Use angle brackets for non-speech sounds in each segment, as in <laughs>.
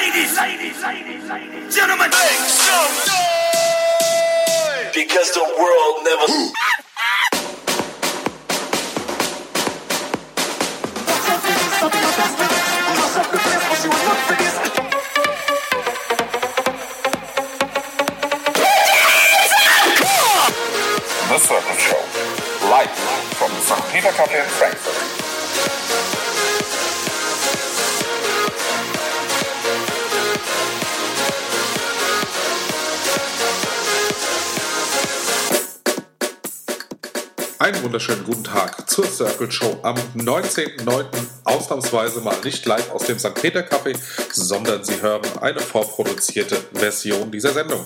ladies, ladies, ladies, ladies, gentlemen, make some noise. Because the world never. The Circle Show, live from the St. Peter Cafe in Frankfurt. Wunderschönen guten Tag zur Circle Show am 19.09. Ausnahmsweise mal nicht live aus dem St. Peter Café, sondern Sie hören eine vorproduzierte Version dieser Sendung.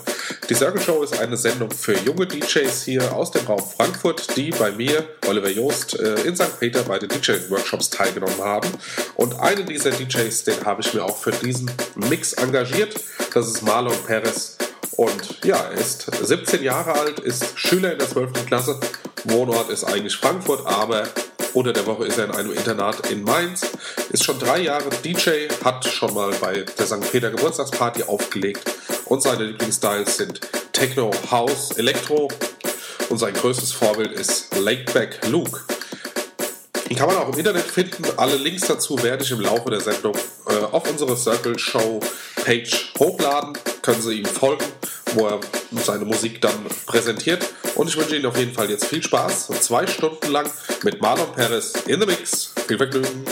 Die Circle Show ist eine Sendung für junge DJs hier aus dem Raum Frankfurt, die bei mir, Oliver Joost, äh, in St. Peter bei den DJ-Workshops teilgenommen haben. Und einen dieser DJs, den habe ich mir auch für diesen Mix engagiert. Das ist Marlon Perez. Und ja, er ist 17 Jahre alt, ist Schüler in der 12. Klasse. Wohnort ist eigentlich Frankfurt, aber unter der Woche ist er in einem Internat in Mainz. Ist schon drei Jahre DJ, hat schon mal bei der St. Peter Geburtstagsparty aufgelegt. Und seine Lieblingsstyles sind Techno, House, Elektro. Und sein größtes Vorbild ist Lakeback Luke. Die kann man auch im Internet finden. Alle Links dazu werde ich im Laufe der Sendung äh, auf unsere Circle Show Page hochladen. Können Sie ihm folgen, wo er seine Musik dann präsentiert. Und ich wünsche Ihnen auf jeden Fall jetzt viel Spaß. Zwei Stunden lang mit Marlon Perez in the Mix. Viel Vergnügen.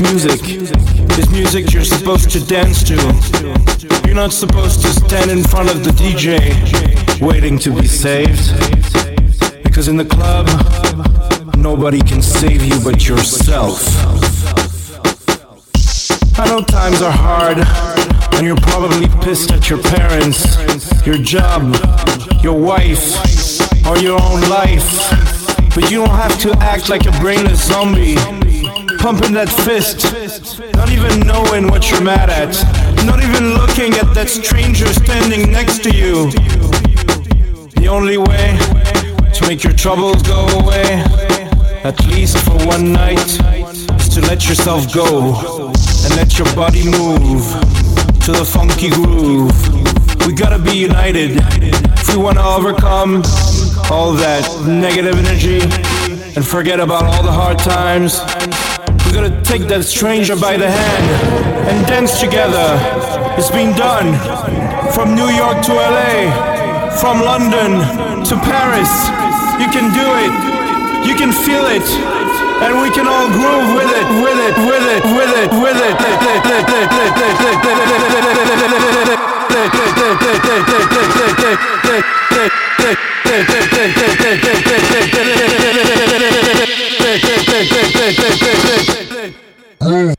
Music is music you're supposed to dance to. You're not supposed to stand in front of the DJ waiting to be saved. Because in the club, nobody can save you but yourself. I know times are hard, and you're probably pissed at your parents, your job, your wife, or your own life. But you don't have to act like a brainless zombie, pumping that fist, not even knowing what you're mad at, not even looking at that stranger standing next to you. The only way to make your troubles go away, at least for one night, is to let yourself go and let your body move to the funky groove. We gotta be united if we wanna overcome all that negative energy and forget about all the hard times. We gotta take that stranger by the hand and dance together. It's been done from New York to LA, from London to Paris. You can do it, you can feel it and we can all groove with it, with it, with it, with it, with it. With <laughs> it. Groove.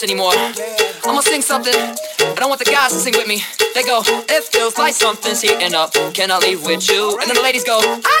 This anymore. I'm gonna sing something. I don't want the guys to sing with me. They go, it feels like something's heating up. Can I leave with you? And then the ladies go, I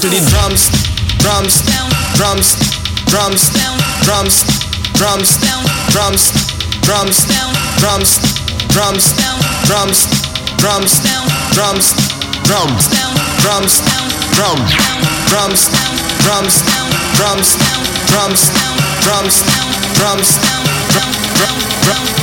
to the drums, drums, drums, drums, drums, drums, drums, drums, drums, drums, drums, drums, drums, drums, drums, drum, drums, drums, drums, drums, drums, drums, drum, drum, drum,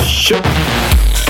Shook.